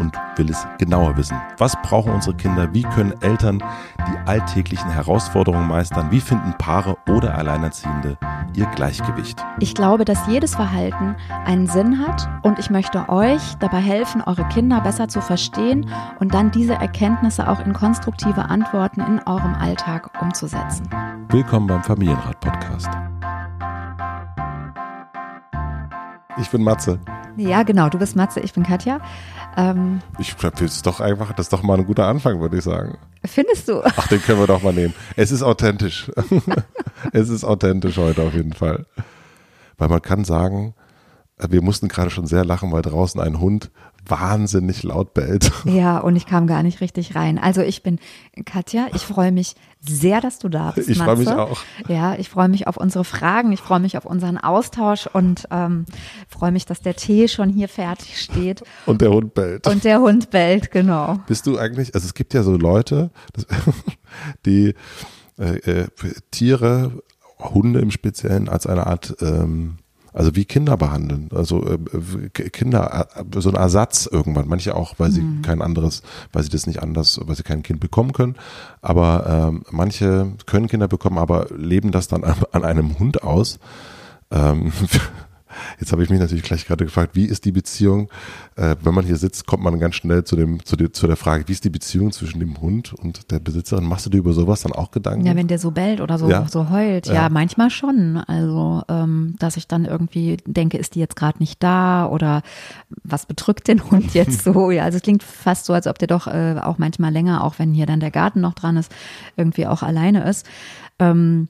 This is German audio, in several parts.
und will es genauer wissen. Was brauchen unsere Kinder? Wie können Eltern die alltäglichen Herausforderungen meistern? Wie finden Paare oder Alleinerziehende ihr Gleichgewicht? Ich glaube, dass jedes Verhalten einen Sinn hat und ich möchte euch dabei helfen, eure Kinder besser zu verstehen und dann diese Erkenntnisse auch in konstruktive Antworten in eurem Alltag umzusetzen. Willkommen beim Familienrat Podcast. Ich bin Matze. Ja, genau, du bist Matze, ich bin Katja. Ähm, ich glaube, ist doch einfach, das ist doch mal ein guter Anfang, würde ich sagen. Findest du? Ach, den können wir doch mal nehmen. Es ist authentisch. es ist authentisch heute auf jeden Fall. Weil man kann sagen, wir mussten gerade schon sehr lachen, weil draußen ein Hund wahnsinnig laut bellt. Ja, und ich kam gar nicht richtig rein. Also ich bin Katja, ich freue mich sehr, dass du da bist. Ich freue mich auch. Ja, ich freue mich auf unsere Fragen, ich freue mich auf unseren Austausch und ähm, freue mich, dass der Tee schon hier fertig steht. Und der Hund bellt. Und der Hund bellt, genau. Bist du eigentlich, also es gibt ja so Leute, die äh, äh, Tiere, Hunde im Speziellen als eine Art ähm, also wie Kinder behandeln. Also äh, Kinder, äh, so ein Ersatz irgendwann. Manche auch, weil sie mhm. kein anderes, weil sie das nicht anders, weil sie kein Kind bekommen können. Aber ähm, manche können Kinder bekommen, aber leben das dann an, an einem Hund aus. Ähm, Jetzt habe ich mich natürlich gleich gerade gefragt, wie ist die Beziehung, äh, wenn man hier sitzt, kommt man ganz schnell zu, dem, zu, der, zu der Frage, wie ist die Beziehung zwischen dem Hund und der Besitzerin? Machst du dir über sowas dann auch Gedanken? Ja, wenn der so bellt oder so, ja. so heult, ja. ja, manchmal schon. Also, ähm, dass ich dann irgendwie denke, ist die jetzt gerade nicht da oder was bedrückt den Hund jetzt so? Ja, also es klingt fast so, als ob der doch äh, auch manchmal länger, auch wenn hier dann der Garten noch dran ist, irgendwie auch alleine ist. Ähm,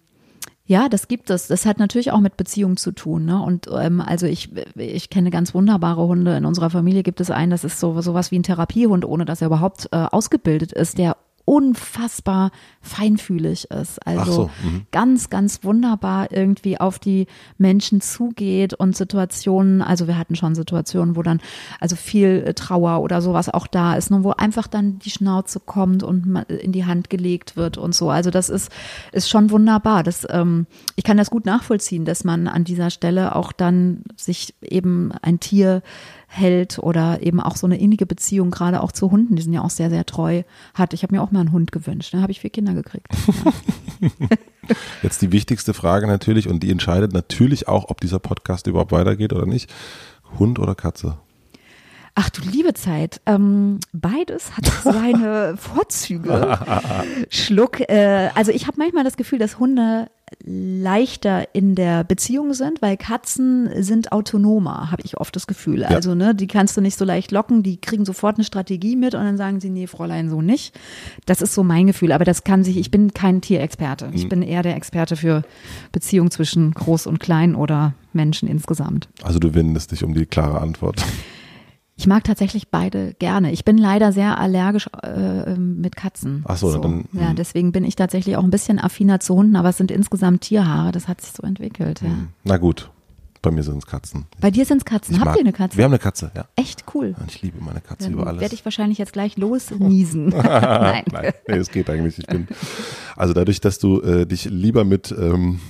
ja, das gibt es. Das hat natürlich auch mit Beziehung zu tun. Ne? Und ähm, also ich, ich kenne ganz wunderbare Hunde. In unserer Familie gibt es einen, das ist so sowas wie ein Therapiehund, ohne dass er überhaupt äh, ausgebildet ist, der unfassbar feinfühlig ist. Also so, mhm. ganz, ganz wunderbar irgendwie auf die Menschen zugeht und Situationen, also wir hatten schon Situationen, wo dann also viel äh, Trauer oder sowas auch da ist, ne, wo einfach dann die Schnauze kommt und in die Hand gelegt wird und so. Also das ist, ist schon wunderbar. Das, ähm, ich kann das gut nachvollziehen, dass man an dieser Stelle auch dann sich eben ein Tier hält oder eben auch so eine innige Beziehung, gerade auch zu Hunden, die sind ja auch sehr, sehr treu, hat. Ich habe mir auch mal einen Hund gewünscht, da ne? habe ich vier Kinder gekriegt. Jetzt die wichtigste Frage natürlich und die entscheidet natürlich auch, ob dieser Podcast überhaupt weitergeht oder nicht. Hund oder Katze? Ach du liebe Zeit, ähm, beides hat seine Vorzüge. Schluck. Äh, also ich habe manchmal das Gefühl, dass Hunde leichter in der Beziehung sind, weil Katzen sind autonomer, habe ich oft das Gefühl. Ja. Also ne, die kannst du nicht so leicht locken, die kriegen sofort eine Strategie mit und dann sagen sie, nee, Fräulein, so nicht. Das ist so mein Gefühl, aber das kann sich, ich bin kein Tierexperte. Ich mhm. bin eher der Experte für Beziehung zwischen groß und klein oder Menschen insgesamt. Also du wendest dich um die klare Antwort. Ich mag tatsächlich beide gerne. Ich bin leider sehr allergisch äh, mit Katzen. Ach so, so. dann. Ja, hm. deswegen bin ich tatsächlich auch ein bisschen affiner zu Hunden, aber es sind insgesamt Tierhaare. Das hat sich so entwickelt. Ja. Hm. Na gut. Bei mir sind es Katzen. Bei dir sind es Katzen. Ich Habt mag, ihr eine Katze? Wir haben eine Katze, ja. Echt cool. Ich liebe meine Katze Dann über alles. Werde ich wahrscheinlich jetzt gleich losniesen. Nein. Nein, nee, es geht eigentlich. Ich bin, also dadurch, dass du äh, dich lieber mit ähm,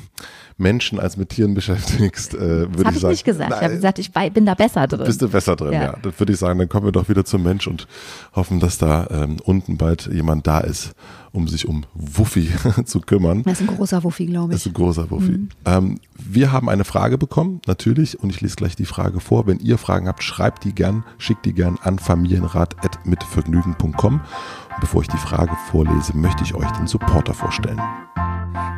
Menschen als mit Tieren beschäftigst, äh, würde ich sagen. Habe ich nicht gesagt. Nein, ich habe gesagt, ich bin da besser drin. Bist du besser drin, ja. ja. Das würde ich sagen, dann kommen wir doch wieder zum Mensch und hoffen, dass da ähm, unten bald jemand da ist, um sich um Wuffi zu kümmern. Das ist ein großer Wuffi, glaube ich. Das ist ein großer Wuffi. Mhm. Ähm, wir haben eine Frage bekommen, natürlich, und ich lese gleich die Frage vor. Wenn ihr Fragen habt, schreibt die gern, schickt die gern an familienrat.mitvergnügen.com. Bevor ich die Frage vorlese, möchte ich euch den Supporter vorstellen.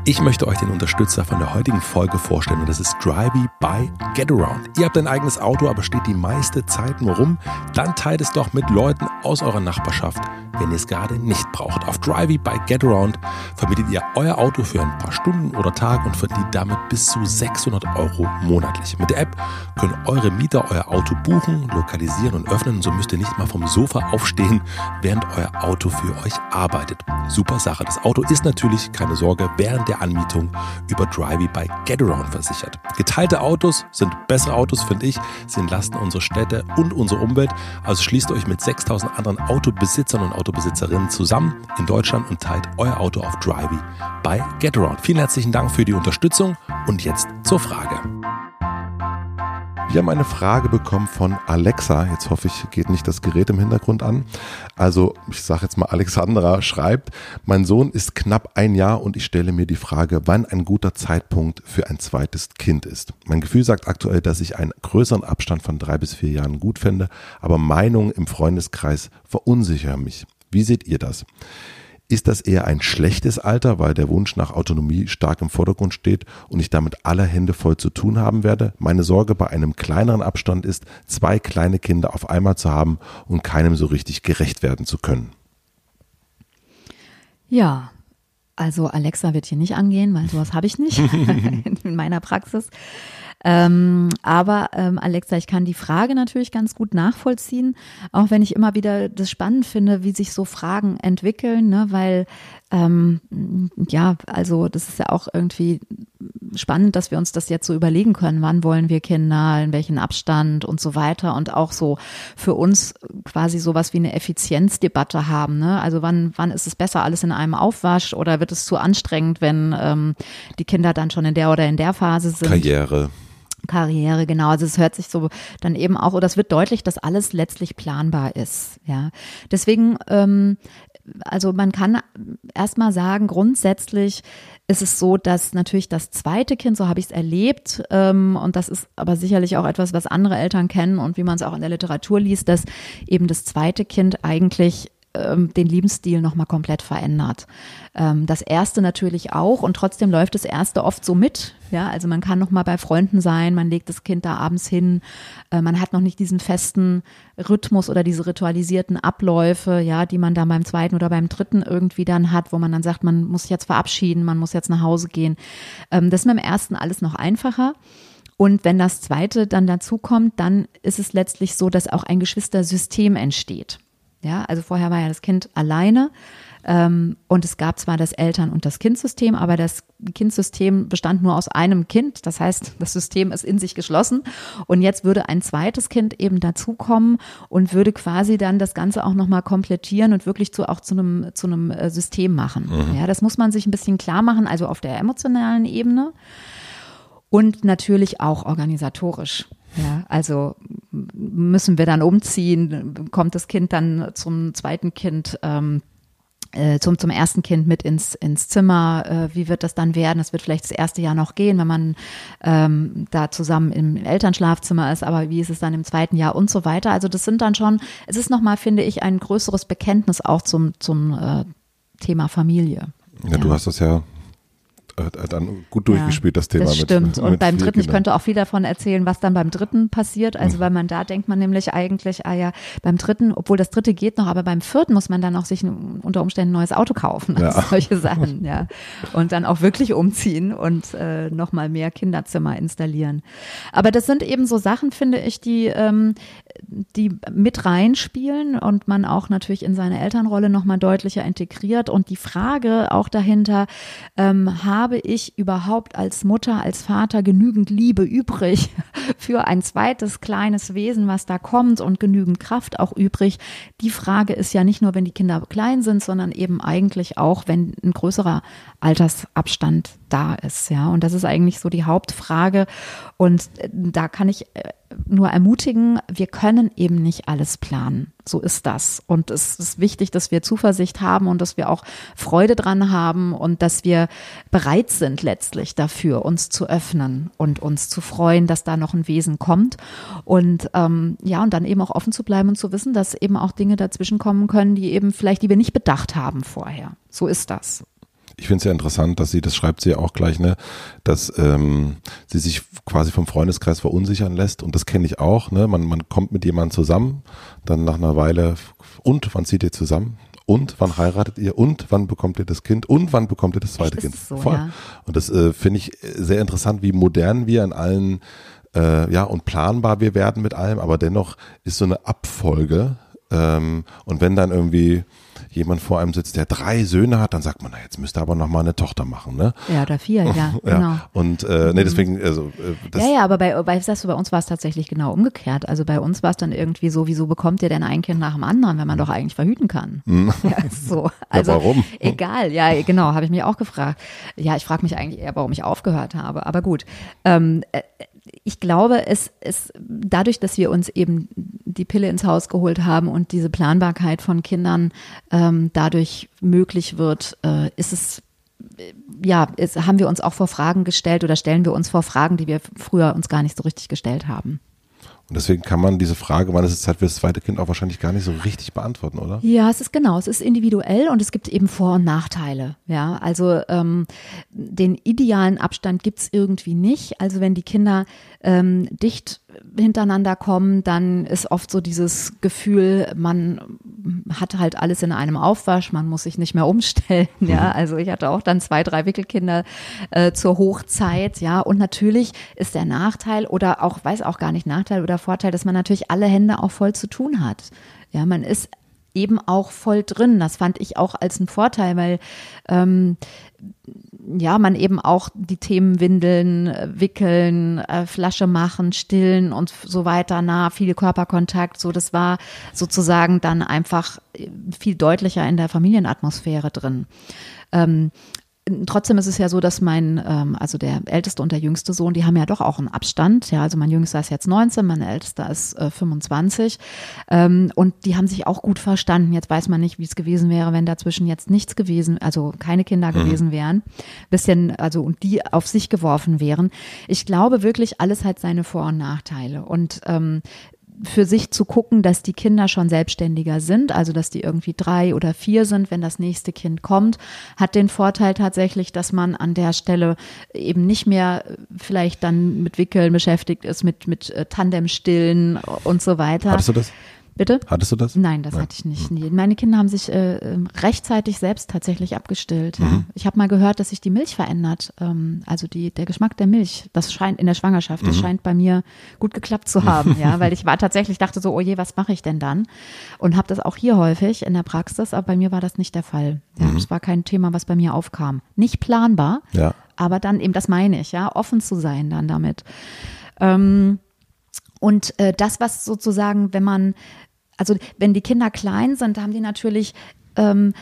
Ich möchte euch den Unterstützer von der heutigen Folge vorstellen und das ist Drivey by Getaround. Ihr habt ein eigenes Auto, aber steht die meiste Zeit nur rum? Dann teilt es doch mit Leuten aus eurer Nachbarschaft, wenn ihr es gerade nicht braucht. Auf Drivey by Getaround vermietet ihr euer Auto für ein paar Stunden oder Tag und verdient damit bis zu 600 Euro monatlich. Mit der App können eure Mieter euer Auto buchen, lokalisieren und öffnen. So müsst ihr nicht mal vom Sofa aufstehen, während euer Auto für euch arbeitet. Super Sache. Das Auto ist natürlich, keine Sorge, während der Anmietung über Drivey bei Getaround versichert. Geteilte Autos sind bessere Autos, finde ich. Sie entlasten unsere Städte und unsere Umwelt. Also schließt euch mit 6000 anderen Autobesitzern und Autobesitzerinnen zusammen in Deutschland und teilt euer Auto auf Drivey bei Getaround. Vielen herzlichen Dank für die Unterstützung und jetzt zur Frage. Wir haben eine Frage bekommen von Alexa. Jetzt hoffe ich, geht nicht das Gerät im Hintergrund an. Also, ich sage jetzt mal, Alexandra schreibt, mein Sohn ist knapp ein Jahr und ich stelle mir die Frage, wann ein guter Zeitpunkt für ein zweites Kind ist. Mein Gefühl sagt aktuell, dass ich einen größeren Abstand von drei bis vier Jahren gut fände, aber Meinungen im Freundeskreis verunsichern mich. Wie seht ihr das? Ist das eher ein schlechtes Alter, weil der Wunsch nach Autonomie stark im Vordergrund steht und ich damit alle Hände voll zu tun haben werde? Meine Sorge bei einem kleineren Abstand ist, zwei kleine Kinder auf einmal zu haben und keinem so richtig gerecht werden zu können. Ja, also Alexa wird hier nicht angehen, weil sowas habe ich nicht in meiner Praxis. Ähm, aber ähm, Alexa, ich kann die Frage natürlich ganz gut nachvollziehen, auch wenn ich immer wieder das spannend finde, wie sich so Fragen entwickeln, ne? weil ähm, ja, also das ist ja auch irgendwie spannend, dass wir uns das jetzt so überlegen können, wann wollen wir Kinder, in welchen Abstand und so weiter und auch so für uns quasi sowas wie eine Effizienzdebatte haben. Ne? Also wann, wann ist es besser, alles in einem Aufwasch oder wird es zu anstrengend, wenn ähm, die Kinder dann schon in der oder in der Phase sind? Karriere. Karriere, genau. Also es hört sich so dann eben auch, oder es wird deutlich, dass alles letztlich planbar ist. Ja, deswegen, ähm, also man kann erstmal sagen, grundsätzlich ist es so, dass natürlich das zweite Kind, so habe ich es erlebt, ähm, und das ist aber sicherlich auch etwas, was andere Eltern kennen und wie man es auch in der Literatur liest, dass eben das zweite Kind eigentlich ähm, den Lebensstil nochmal komplett verändert. Ähm, das erste natürlich auch und trotzdem läuft das erste oft so mit. Ja, also man kann nochmal bei Freunden sein, man legt das Kind da abends hin, äh, man hat noch nicht diesen festen Rhythmus oder diese ritualisierten Abläufe, ja, die man da beim zweiten oder beim dritten irgendwie dann hat, wo man dann sagt, man muss jetzt verabschieden, man muss jetzt nach Hause gehen. Ähm, das ist mit dem ersten alles noch einfacher. Und wenn das zweite dann dazu kommt, dann ist es letztlich so, dass auch ein Geschwistersystem entsteht. Ja, also vorher war ja das Kind alleine ähm, und es gab zwar das Eltern- und das Kindsystem, aber das Kindsystem bestand nur aus einem Kind. Das heißt, das System ist in sich geschlossen und jetzt würde ein zweites Kind eben dazukommen und würde quasi dann das Ganze auch nochmal komplettieren und wirklich zu, auch zu einem, zu einem äh, System machen. Mhm. Ja, das muss man sich ein bisschen klar machen, also auf der emotionalen Ebene und natürlich auch organisatorisch. Ja, also müssen wir dann umziehen, kommt das Kind dann zum zweiten Kind, ähm, äh, zum, zum ersten Kind mit ins, ins Zimmer, äh, wie wird das dann werden? Es wird vielleicht das erste Jahr noch gehen, wenn man ähm, da zusammen im Elternschlafzimmer ist, aber wie ist es dann im zweiten Jahr und so weiter? Also das sind dann schon, es ist nochmal, finde ich, ein größeres Bekenntnis auch zum, zum äh, Thema Familie. Ja, ja, du hast das ja dann gut durchgespielt, ja, das Thema. Das stimmt. Mit, und mit beim dritten, Kindern. ich könnte auch viel davon erzählen, was dann beim dritten passiert. Also, mhm. weil man da denkt man nämlich eigentlich, ah ja, beim dritten, obwohl das dritte geht noch, aber beim vierten muss man dann auch sich unter Umständen ein neues Auto kaufen. Also ja. solche Sachen, ja. Und dann auch wirklich umziehen und äh, nochmal mehr Kinderzimmer installieren. Aber das sind eben so Sachen, finde ich, die, ähm, die mit reinspielen und man auch natürlich in seine Elternrolle nochmal deutlicher integriert. Und die Frage auch dahinter, ähm, habe ich überhaupt als Mutter, als Vater genügend Liebe übrig für ein zweites kleines Wesen, was da kommt und genügend Kraft auch übrig? Die Frage ist ja nicht nur, wenn die Kinder klein sind, sondern eben eigentlich auch, wenn ein größerer Altersabstand da ist, ja. Und das ist eigentlich so die Hauptfrage. Und äh, da kann ich äh, nur ermutigen, wir können eben nicht alles planen. So ist das. Und es ist wichtig, dass wir Zuversicht haben und dass wir auch Freude dran haben und dass wir bereit sind letztlich dafür, uns zu öffnen und uns zu freuen, dass da noch ein Wesen kommt. Und ähm, ja, und dann eben auch offen zu bleiben und zu wissen, dass eben auch Dinge dazwischen kommen können, die eben vielleicht, die wir nicht bedacht haben vorher. So ist das. Ich finde es ja interessant, dass sie, das schreibt sie ja auch gleich, ne, dass ähm, sie sich quasi vom Freundeskreis verunsichern lässt und das kenne ich auch, ne, man, man kommt mit jemandem zusammen, dann nach einer Weile und wann zieht ihr zusammen? Und wann heiratet ihr? Und wann bekommt ihr das Kind? Und wann bekommt ihr das zweite Kind? So, Voll. Ja. Und das äh, finde ich sehr interessant, wie modern wir in allen äh, ja und planbar wir werden mit allem, aber dennoch ist so eine Abfolge ähm, und wenn dann irgendwie jemand vor einem sitzt, der drei Söhne hat, dann sagt man, na, jetzt müsste aber noch mal eine Tochter machen, ne? Ja, oder vier, ja, ja. genau. Und äh, nee, deswegen, also äh, das Ja, ja, aber bei, bei, sagst du, bei uns war es tatsächlich genau umgekehrt. Also bei uns war es dann irgendwie so, wieso bekommt ihr denn ein Kind nach dem anderen, wenn man doch eigentlich verhüten kann? Mhm. ja, so. Also ja, warum? egal, ja, genau, habe ich mich auch gefragt. Ja, ich frage mich eigentlich eher, warum ich aufgehört habe, aber gut. Ähm, äh, ich glaube, es ist dadurch, dass wir uns eben die Pille ins Haus geholt haben und diese Planbarkeit von Kindern ähm, dadurch möglich wird, äh, ist es ja, ist, haben wir uns auch vor Fragen gestellt oder stellen wir uns vor Fragen, die wir früher uns gar nicht so richtig gestellt haben. Und deswegen kann man diese Frage, wann ist es Zeit für das zweite Kind, auch wahrscheinlich gar nicht so richtig beantworten, oder? Ja, es ist genau, es ist individuell und es gibt eben Vor- und Nachteile. Ja, also ähm, den idealen Abstand gibt's irgendwie nicht. Also wenn die Kinder ähm, dicht hintereinander kommen, dann ist oft so dieses Gefühl, man hat halt alles in einem Aufwasch, man muss sich nicht mehr umstellen. Ja, mhm. also ich hatte auch dann zwei, drei Wickelkinder äh, zur Hochzeit. Ja, und natürlich ist der Nachteil oder auch, weiß auch gar nicht Nachteil oder Vorteil, dass man natürlich alle Hände auch voll zu tun hat. Ja, man ist eben auch voll drin. Das fand ich auch als einen Vorteil, weil ähm, ja, man eben auch die Themen Windeln, äh, Wickeln, äh, Flasche machen, stillen und so weiter, nah, viel Körperkontakt, so das war sozusagen dann einfach äh, viel deutlicher in der Familienatmosphäre drin. Ähm, trotzdem ist es ja so, dass mein, ähm, also der älteste und der jüngste Sohn, die haben ja doch auch einen Abstand. Ja, also mein jüngster ist jetzt 19, mein ältester ist äh, 25. Ähm, und die haben sich auch gut verstanden. Jetzt weiß man nicht, wie es gewesen wäre, wenn dazwischen jetzt nichts gewesen, also keine Kinder mhm. gewesen wären. Bisschen, also und die auf sich geworfen wären. Ich glaube wirklich, alles hat seine Vor- und Nachteile. Und ähm, für sich zu gucken, dass die Kinder schon selbstständiger sind, also dass die irgendwie drei oder vier sind, wenn das nächste Kind kommt, hat den Vorteil tatsächlich, dass man an der Stelle eben nicht mehr vielleicht dann mit Wickeln beschäftigt ist, mit, mit äh, Tandemstillen und so weiter. Hattest du das? Bitte? Hattest du das? Nein, das Nein. hatte ich nicht. Nee. Meine Kinder haben sich äh, ähm, rechtzeitig selbst tatsächlich abgestillt. Ja. Mhm. Ich habe mal gehört, dass sich die Milch verändert. Ähm, also die, der Geschmack der Milch, das scheint in der Schwangerschaft, mhm. das scheint bei mir gut geklappt zu haben, ja, weil ich war tatsächlich dachte so, oh je, was mache ich denn dann? Und habe das auch hier häufig in der Praxis, aber bei mir war das nicht der Fall. Ja, mhm. Das war kein Thema, was bei mir aufkam. Nicht planbar, ja. aber dann eben, das meine ich, ja, offen zu sein dann damit. Ähm, und äh, das, was sozusagen, wenn man also wenn die Kinder klein sind, haben die natürlich ähm,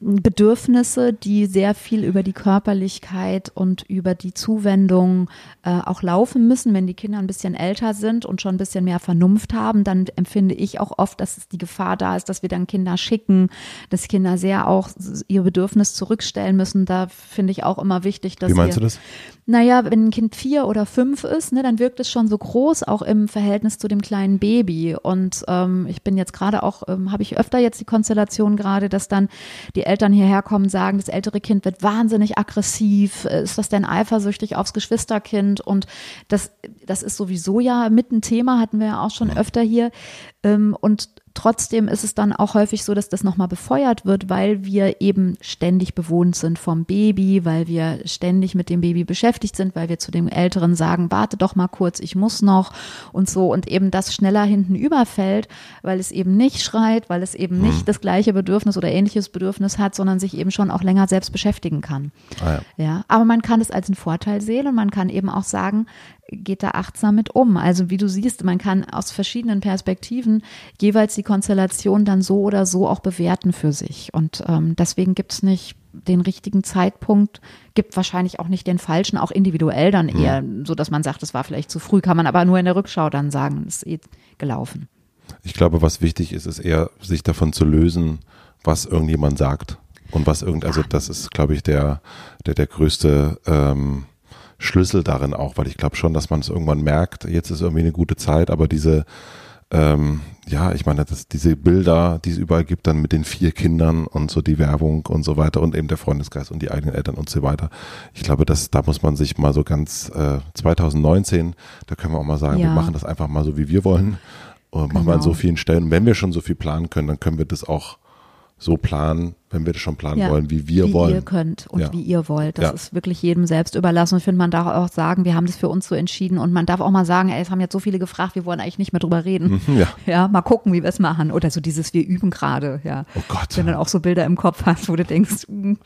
Bedürfnisse, die sehr viel über die Körperlichkeit und über die Zuwendung äh, auch laufen müssen. Wenn die Kinder ein bisschen älter sind und schon ein bisschen mehr Vernunft haben, dann empfinde ich auch oft, dass es die Gefahr da ist, dass wir dann Kinder schicken, dass Kinder sehr auch ihr Bedürfnis zurückstellen müssen. Da finde ich auch immer wichtig, dass Wie meinst wir, du das? Naja, wenn ein Kind vier oder fünf ist, ne, dann wirkt es schon so groß, auch im Verhältnis zu dem kleinen Baby. Und ähm, ich bin jetzt gerade auch, ähm, habe ich öfter jetzt die Konstellation gerade, dass dann die Eltern hierher kommen, sagen, das ältere Kind wird wahnsinnig aggressiv, ist das denn eifersüchtig aufs Geschwisterkind? Und das, das ist sowieso ja mit ein Thema, hatten wir ja auch schon öfter hier. Ähm, und Trotzdem ist es dann auch häufig so, dass das nochmal befeuert wird, weil wir eben ständig bewohnt sind vom Baby, weil wir ständig mit dem Baby beschäftigt sind, weil wir zu dem Älteren sagen, warte doch mal kurz, ich muss noch und so und eben das schneller hinten überfällt, weil es eben nicht schreit, weil es eben nicht hm. das gleiche Bedürfnis oder ähnliches Bedürfnis hat, sondern sich eben schon auch länger selbst beschäftigen kann. Ah ja. ja, aber man kann es als einen Vorteil sehen und man kann eben auch sagen, geht da achtsam mit um. Also wie du siehst, man kann aus verschiedenen Perspektiven jeweils die Konstellation dann so oder so auch bewerten für sich. Und ähm, deswegen gibt es nicht den richtigen Zeitpunkt, gibt wahrscheinlich auch nicht den falschen, auch individuell dann mhm. eher, so dass man sagt, es war vielleicht zu früh, kann man aber nur in der Rückschau dann sagen, es ist eh gelaufen. Ich glaube, was wichtig ist, ist eher, sich davon zu lösen, was irgendjemand sagt. Und was irgend, also das ist, glaube ich, der, der, der größte ähm, Schlüssel darin auch, weil ich glaube schon, dass man es irgendwann merkt, jetzt ist irgendwie eine gute Zeit, aber diese ähm, ja, ich meine, das, diese Bilder, die es überall gibt, dann mit den vier Kindern und so die Werbung und so weiter und eben der Freundeskreis und die eigenen Eltern und so weiter. Ich glaube, dass da muss man sich mal so ganz äh, 2019, da können wir auch mal sagen, ja. wir machen das einfach mal so, wie wir wollen. Und genau. machen wir an so vielen Stellen. Und wenn wir schon so viel planen können, dann können wir das auch so planen, wenn wir das schon planen ja, wollen, wie wir wie wollen. Wie ihr könnt und ja. wie ihr wollt. Das ja. ist wirklich jedem selbst überlassen. Und ich finde, man darf auch sagen, wir haben das für uns so entschieden. Und man darf auch mal sagen, ey, es haben jetzt so viele gefragt, wir wollen eigentlich nicht mehr drüber reden. Mhm, ja. ja, mal gucken, wie wir es machen. Oder so dieses, wir üben gerade, ja. Oh Gott. Wenn du dann auch so Bilder im Kopf hast, wo du denkst, hm,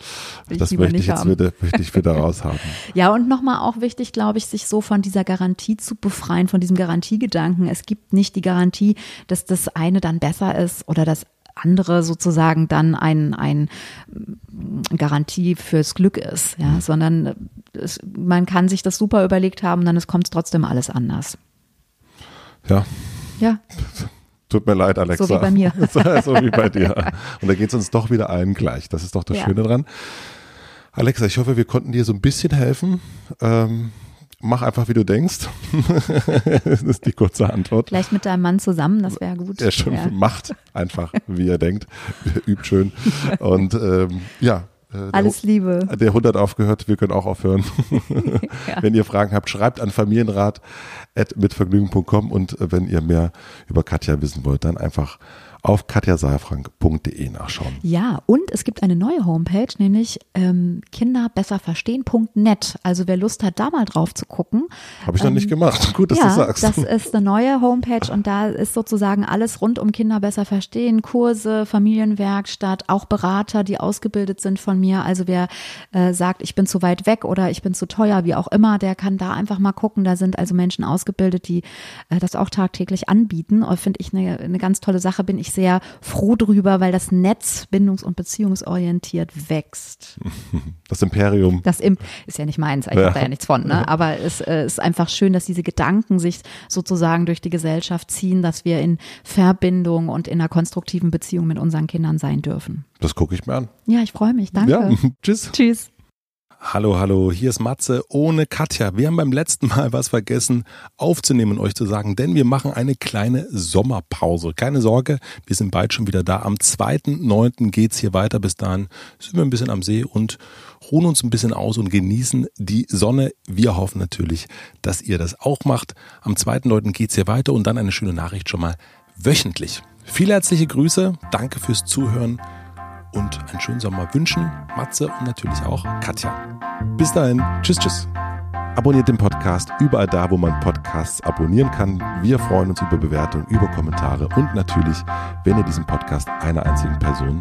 das möchte ich jetzt haben. wieder, möchte ich wieder raushaben. ja, und nochmal auch wichtig, glaube ich, sich so von dieser Garantie zu befreien, von diesem Garantiegedanken. Es gibt nicht die Garantie, dass das eine dann besser ist oder das andere sozusagen dann ein, ein Garantie fürs Glück ist, ja, mhm. sondern es, man kann sich das super überlegt haben, dann kommt trotzdem alles anders. Ja. Ja. Tut mir leid, Alexa. So wie bei mir. so wie bei dir. Und da geht es uns doch wieder allen gleich. Das ist doch das ja. Schöne dran. Alexa, ich hoffe, wir konnten dir so ein bisschen helfen. Ähm, mach einfach, wie du denkst. das ist die kurze Antwort. Vielleicht mit deinem Mann zusammen, das wäre gut. Er schon ja. macht einfach, wie er denkt. Übt schön. Und ähm, ja. Äh, Alles Liebe. Der 100 aufgehört, wir können auch aufhören. ja. Wenn ihr Fragen habt, schreibt an familienrat.mitvergnügen.com und äh, wenn ihr mehr über Katja wissen wollt, dann einfach auf katjasaalfrank.de nachschauen. Ja, und es gibt eine neue Homepage, nämlich ähm, kinderbesserverstehen.net. Also wer Lust hat, da mal drauf zu gucken. Habe ich ähm, noch nicht gemacht. Gut, dass ja, du sagst. Das ist eine neue Homepage und da ist sozusagen alles rund um Kinder besser verstehen. Kurse, Familienwerkstatt, auch Berater, die ausgebildet sind von mir. Also wer äh, sagt, ich bin zu weit weg oder ich bin zu teuer, wie auch immer, der kann da einfach mal gucken. Da sind also Menschen ausgebildet, die äh, das auch tagtäglich anbieten. Finde ich eine, eine ganz tolle Sache. Bin ich sehr froh drüber, weil das Netz bindungs- und beziehungsorientiert wächst. Das Imperium. Das Imp ist ja nicht meins, ich ja. habe da ja nichts von, ne? aber es äh, ist einfach schön, dass diese Gedanken sich sozusagen durch die Gesellschaft ziehen, dass wir in Verbindung und in einer konstruktiven Beziehung mit unseren Kindern sein dürfen. Das gucke ich mir an. Ja, ich freue mich. Danke. Ja, tschüss. Tschüss. Hallo, hallo, hier ist Matze ohne Katja. Wir haben beim letzten Mal was vergessen aufzunehmen und euch zu sagen, denn wir machen eine kleine Sommerpause. Keine Sorge, wir sind bald schon wieder da. Am 2.9. geht's hier weiter. Bis dahin sind wir ein bisschen am See und ruhen uns ein bisschen aus und genießen die Sonne. Wir hoffen natürlich, dass ihr das auch macht. Am 2.9. geht's hier weiter und dann eine schöne Nachricht schon mal wöchentlich. Viele herzliche Grüße, danke fürs Zuhören und einen schönen Sommer wünschen Matze und natürlich auch Katja. Bis dahin, tschüss, tschüss. Abonniert den Podcast überall da, wo man Podcasts abonnieren kann. Wir freuen uns über Bewertungen, über Kommentare und natürlich, wenn ihr diesen Podcast einer einzigen Person